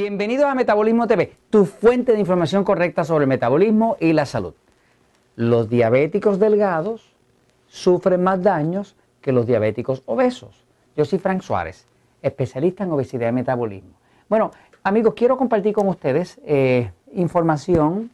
Bienvenidos a Metabolismo TV, tu fuente de información correcta sobre el metabolismo y la salud. Los diabéticos delgados sufren más daños que los diabéticos obesos. Yo soy Frank Suárez, especialista en obesidad y metabolismo. Bueno, amigos, quiero compartir con ustedes eh, información,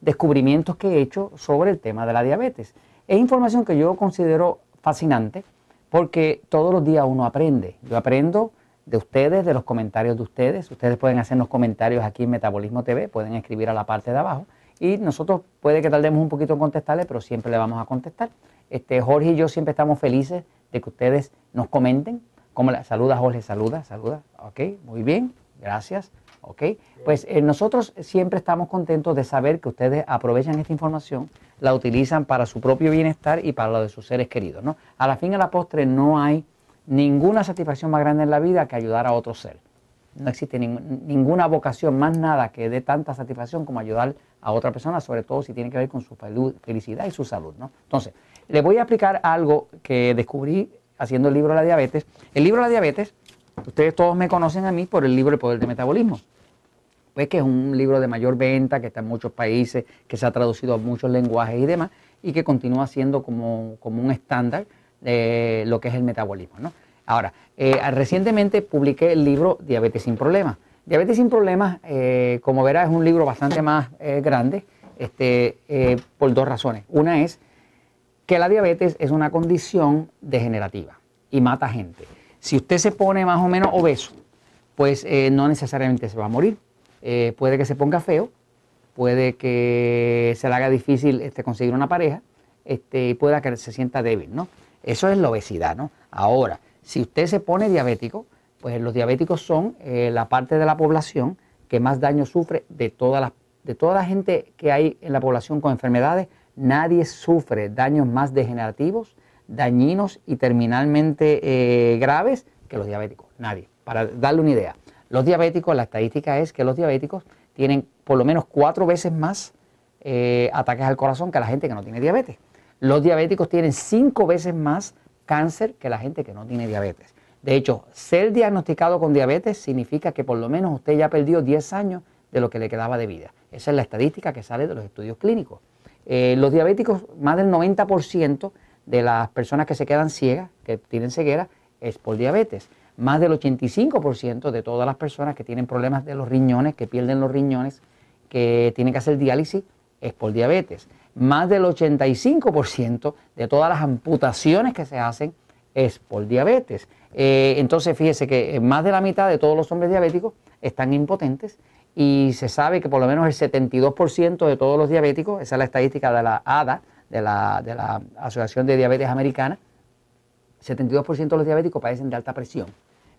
descubrimientos que he hecho sobre el tema de la diabetes. Es información que yo considero fascinante porque todos los días uno aprende. Yo aprendo de ustedes, de los comentarios de ustedes. Ustedes pueden hacernos comentarios aquí en Metabolismo TV, pueden escribir a la parte de abajo y nosotros puede que tardemos un poquito en contestarles, pero siempre le vamos a contestar. Este, Jorge y yo siempre estamos felices de que ustedes nos comenten. Como la, saluda Jorge, saluda, saluda. Ok, muy bien, gracias. Ok, pues eh, nosotros siempre estamos contentos de saber que ustedes aprovechan esta información, la utilizan para su propio bienestar y para lo de sus seres queridos. ¿no? A la fin y a la postre no hay ninguna satisfacción más grande en la vida que ayudar a otro ser. No existe ninguna vocación más nada que dé tanta satisfacción como ayudar a otra persona, sobre todo si tiene que ver con su felicidad y su salud. ¿no? Entonces, les voy a explicar algo que descubrí haciendo el libro de la diabetes. El libro de la diabetes, ustedes todos me conocen a mí por el libro El Poder del Metabolismo. Pues que es un libro de mayor venta, que está en muchos países, que se ha traducido a muchos lenguajes y demás, y que continúa siendo como, como un estándar de lo que es el metabolismo. ¿no? Ahora, eh, recientemente publiqué el libro Diabetes sin Problemas. Diabetes sin Problemas, eh, como verás, es un libro bastante más eh, grande este, por dos razones. Una es que la diabetes es una condición degenerativa y mata gente. Si usted se pone más o menos obeso, pues no necesariamente se va a morir. puede que se ponga feo, puede que se le haga difícil este, conseguir una pareja, este, y pueda que se sienta débil, ¿no? Eso es la obesidad, ¿no? Ahora, si usted se pone diabético, pues los diabéticos son eh, la parte de la población que más daño sufre de toda, la, de toda la gente que hay en la población con enfermedades. Nadie sufre daños más degenerativos, dañinos y terminalmente eh, graves que los diabéticos. Nadie. Para darle una idea, los diabéticos, la estadística es que los diabéticos tienen por lo menos cuatro veces más eh, ataques al corazón que la gente que no tiene diabetes. Los diabéticos tienen cinco veces más cáncer que la gente que no tiene diabetes. De hecho, ser diagnosticado con diabetes significa que por lo menos usted ya perdió 10 años de lo que le quedaba de vida. Esa es la estadística que sale de los estudios clínicos. Eh, los diabéticos, más del 90% de las personas que se quedan ciegas, que tienen ceguera, es por diabetes. Más del 85% de todas las personas que tienen problemas de los riñones, que pierden los riñones, que tienen que hacer diálisis, es por diabetes más del 85% de todas las amputaciones que se hacen es por diabetes. Eh, entonces, fíjese que más de la mitad de todos los hombres diabéticos están impotentes y se sabe que por lo menos el 72% de todos los diabéticos, esa es la estadística de la ADA, de la, Asociación de Diabetes Americana, 72% de los diabéticos padecen de alta presión.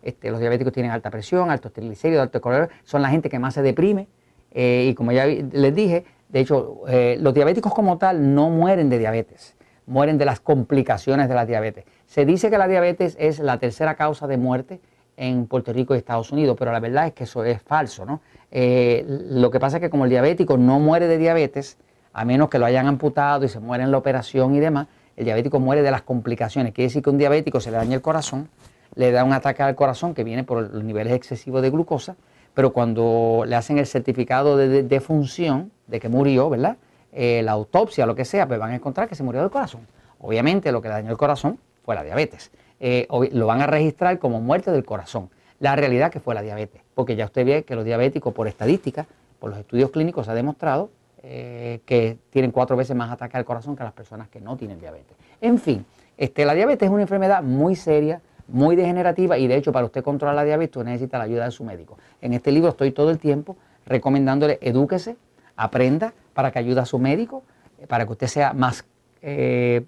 Este, los diabéticos tienen alta presión, altos triglicéridos, alto colesterol, son la gente que más se deprime. Eh, y como ya les dije, de hecho, eh, los diabéticos como tal no mueren de diabetes, mueren de las complicaciones de la diabetes. Se dice que la diabetes es la tercera causa de muerte en Puerto Rico y Estados Unidos, pero la verdad es que eso es falso, ¿no? Eh, lo que pasa es que como el diabético no muere de diabetes, a menos que lo hayan amputado y se muere en la operación y demás, el diabético muere de las complicaciones. Quiere decir que un diabético se le daña el corazón, le da un ataque al corazón que viene por los niveles excesivos de glucosa, pero cuando le hacen el certificado de, de, función de que murió, ¿verdad? Eh, la autopsia, lo que sea, pues van a encontrar que se murió del corazón. Obviamente lo que dañó el corazón fue la diabetes. Eh, lo van a registrar como muerte del corazón. La realidad que fue la diabetes, porque ya usted ve que los diabéticos, por estadística, por los estudios clínicos, se ha demostrado eh, que tienen cuatro veces más ataques al corazón que las personas que no tienen diabetes. En fin, este, la diabetes es una enfermedad muy seria, muy degenerativa y de hecho para usted controlar la diabetes usted necesita la ayuda de su médico. En este libro estoy todo el tiempo recomendándole edúquese, aprenda para que ayude a su médico, para que usted sea más eh,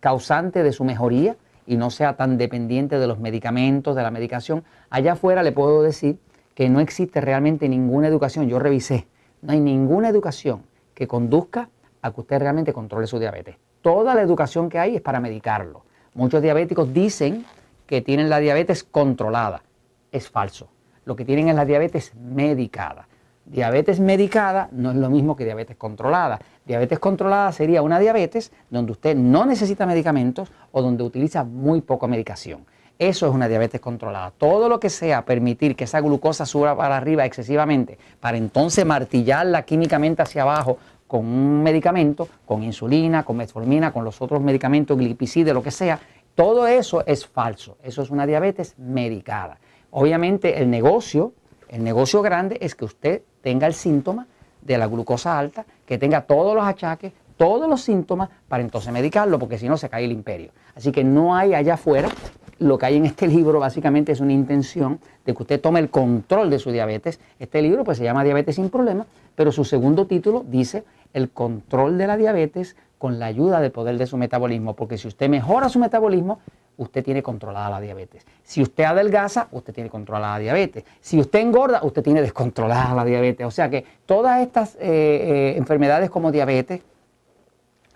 causante de su mejoría y no sea tan dependiente de los medicamentos, de la medicación. Allá afuera le puedo decir que no existe realmente ninguna educación, yo revisé, no hay ninguna educación que conduzca a que usted realmente controle su diabetes. Toda la educación que hay es para medicarlo. Muchos diabéticos dicen que tienen la diabetes controlada. Es falso. Lo que tienen es la diabetes medicada. Diabetes medicada no es lo mismo que diabetes controlada. Diabetes controlada sería una diabetes donde usted no necesita medicamentos o donde utiliza muy poca medicación. Eso es una diabetes controlada. Todo lo que sea permitir que esa glucosa suba para arriba excesivamente, para entonces martillarla químicamente hacia abajo con un medicamento, con insulina, con metformina, con los otros medicamentos, glipicide, lo que sea, todo eso es falso. Eso es una diabetes medicada. Obviamente el negocio, el negocio grande es que usted tenga el síntoma de la glucosa alta, que tenga todos los achaques, todos los síntomas para entonces medicarlo, porque si no se cae el imperio. Así que no hay allá afuera, lo que hay en este libro básicamente es una intención de que usted tome el control de su diabetes. Este libro pues se llama Diabetes sin Problemas, pero su segundo título dice el control de la diabetes con la ayuda del poder de su metabolismo, porque si usted mejora su metabolismo, usted tiene controlada la diabetes. Si usted adelgaza, usted tiene controlada la diabetes. Si usted engorda, usted tiene descontrolada la diabetes. O sea que todas estas eh, eh, enfermedades como diabetes,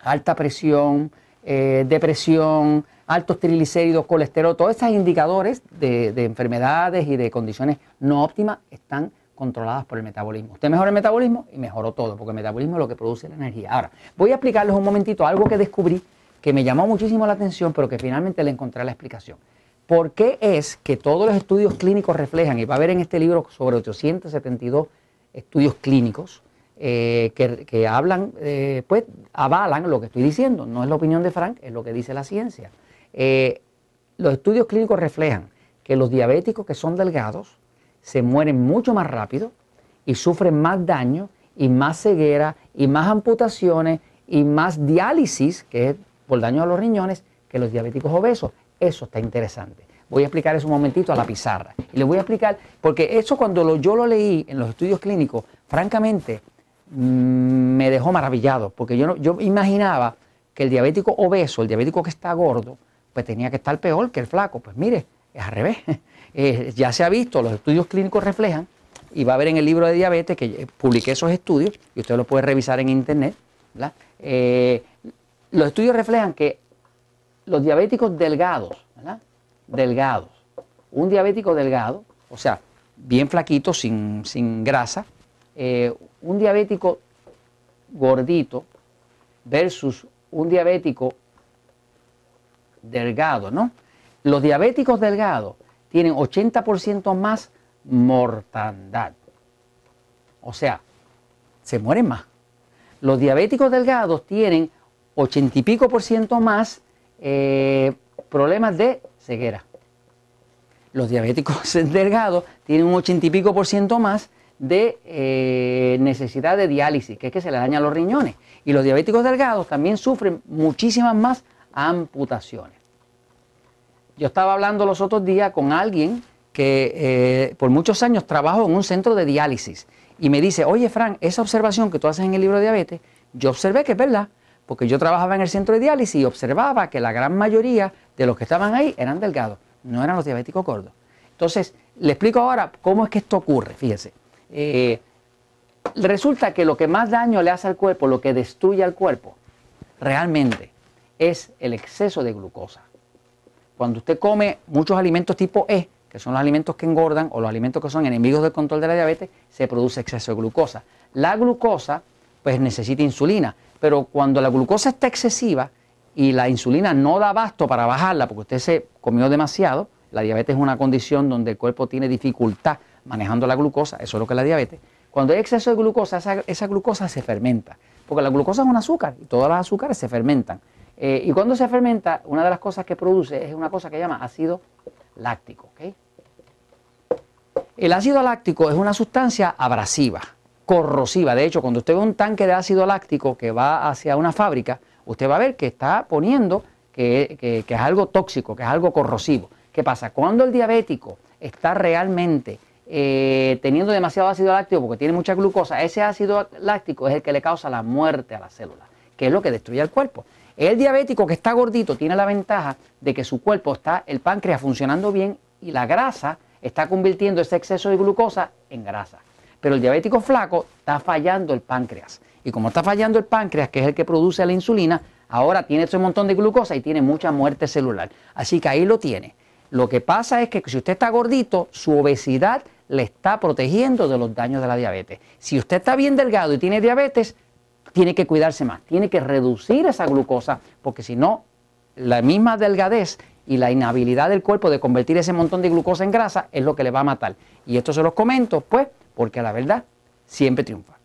alta presión, eh, depresión, altos triglicéridos, colesterol, todos estos indicadores de, de enfermedades y de condiciones no óptimas están controladas por el metabolismo. Usted mejora el metabolismo y mejoró todo, porque el metabolismo es lo que produce la energía. Ahora, voy a explicarles un momentito algo que descubrí que me llamó muchísimo la atención, pero que finalmente le encontré la explicación. ¿Por qué es que todos los estudios clínicos reflejan, y va a haber en este libro sobre 872 estudios clínicos, eh, que, hablan, eh, pues avalan lo que estoy diciendo, no es la opinión de Frank, es lo que dice la ciencia. Eh, los estudios clínicos reflejan que los diabéticos que son delgados se mueren mucho más rápido y sufren más daño y más ceguera y más amputaciones y más diálisis, que es por daño a los riñones, que los diabéticos obesos. Eso está interesante. Voy a explicar eso un momentito a la pizarra. Y les voy a explicar, porque eso cuando yo lo leí en los estudios clínicos, francamente mm, me dejó maravillado, porque yo, yo imaginaba que el diabético obeso, el diabético que está gordo, pues tenía que estar peor que el flaco. Pues mire, es al revés. Eh, ya se ha visto, los estudios clínicos reflejan, y va a ver en el libro de diabetes que publiqué esos estudios, y usted los puede revisar en internet, eh, los estudios reflejan que los diabéticos delgados, delgados, un diabético delgado, o sea, bien flaquito, sin, grasa, eh, un diabético gordito versus un diabético delgado, ¿no? Los diabéticos delgados tienen 80% más mortandad. O sea, se mueren más. Los diabéticos delgados tienen 80 y pico por ciento más eh, problemas de ceguera. Los diabéticos delgados tienen un 80 y pico por ciento más de eh, necesidad de diálisis, que es que se le dañan los riñones. Y los diabéticos delgados también sufren muchísimas más amputaciones. Yo estaba hablando los otros días con alguien que eh, por muchos años trabajó en un centro de diálisis y me dice, oye Frank, esa observación que tú haces en el libro de diabetes, yo observé que es verdad, porque yo trabajaba en el centro de diálisis y observaba que la gran mayoría de los que estaban ahí eran delgados, no eran los diabéticos gordos. Entonces, le explico ahora cómo es que esto ocurre, fíjese. Eh, resulta que lo que más daño le hace al cuerpo, lo que destruye al cuerpo, realmente es el exceso de glucosa. Cuando usted come muchos alimentos tipo E, que son los alimentos que engordan o los alimentos que son enemigos del control de la diabetes, se produce exceso de glucosa. La glucosa, pues necesita insulina, pero cuando la glucosa está excesiva y la insulina no da abasto para bajarla porque usted se comió demasiado, la diabetes es una condición donde el cuerpo tiene dificultad manejando la glucosa, eso es lo que es la diabetes. Cuando hay exceso de glucosa, esa, glucosa se fermenta, porque la glucosa es un azúcar y todas las azúcares se fermentan. Eh, y cuando se fermenta, una de las cosas que produce es una cosa que llama ácido láctico. El ácido láctico es una sustancia abrasiva, corrosiva. De hecho, cuando usted ve un tanque de ácido láctico que va hacia una fábrica, usted va a ver que está poniendo que, es algo tóxico, que es algo corrosivo. ¿Qué pasa? Cuando el diabético está realmente eh, teniendo demasiado ácido láctico porque tiene mucha glucosa, ese ácido láctico es el que le causa la muerte a la célula, que es lo que destruye el cuerpo. El diabético que está gordito tiene la ventaja de que su cuerpo está, el páncreas funcionando bien y la grasa está convirtiendo ese exceso de glucosa en grasa. Pero el diabético flaco está fallando el páncreas. Y como está fallando el páncreas, que es el que produce la insulina, ahora tiene ese montón de glucosa y tiene mucha muerte celular. Así que ahí lo tiene. Lo que pasa es que si usted está gordito, su obesidad le está protegiendo de los daños de la diabetes. Si usted está bien delgado y tiene diabetes, tiene que cuidarse más, tiene que reducir esa glucosa, porque si no, la misma delgadez y la inhabilidad del cuerpo de convertir ese montón de glucosa en grasa es lo que le va a matar. Y esto se los comento, pues, porque la verdad siempre triunfa.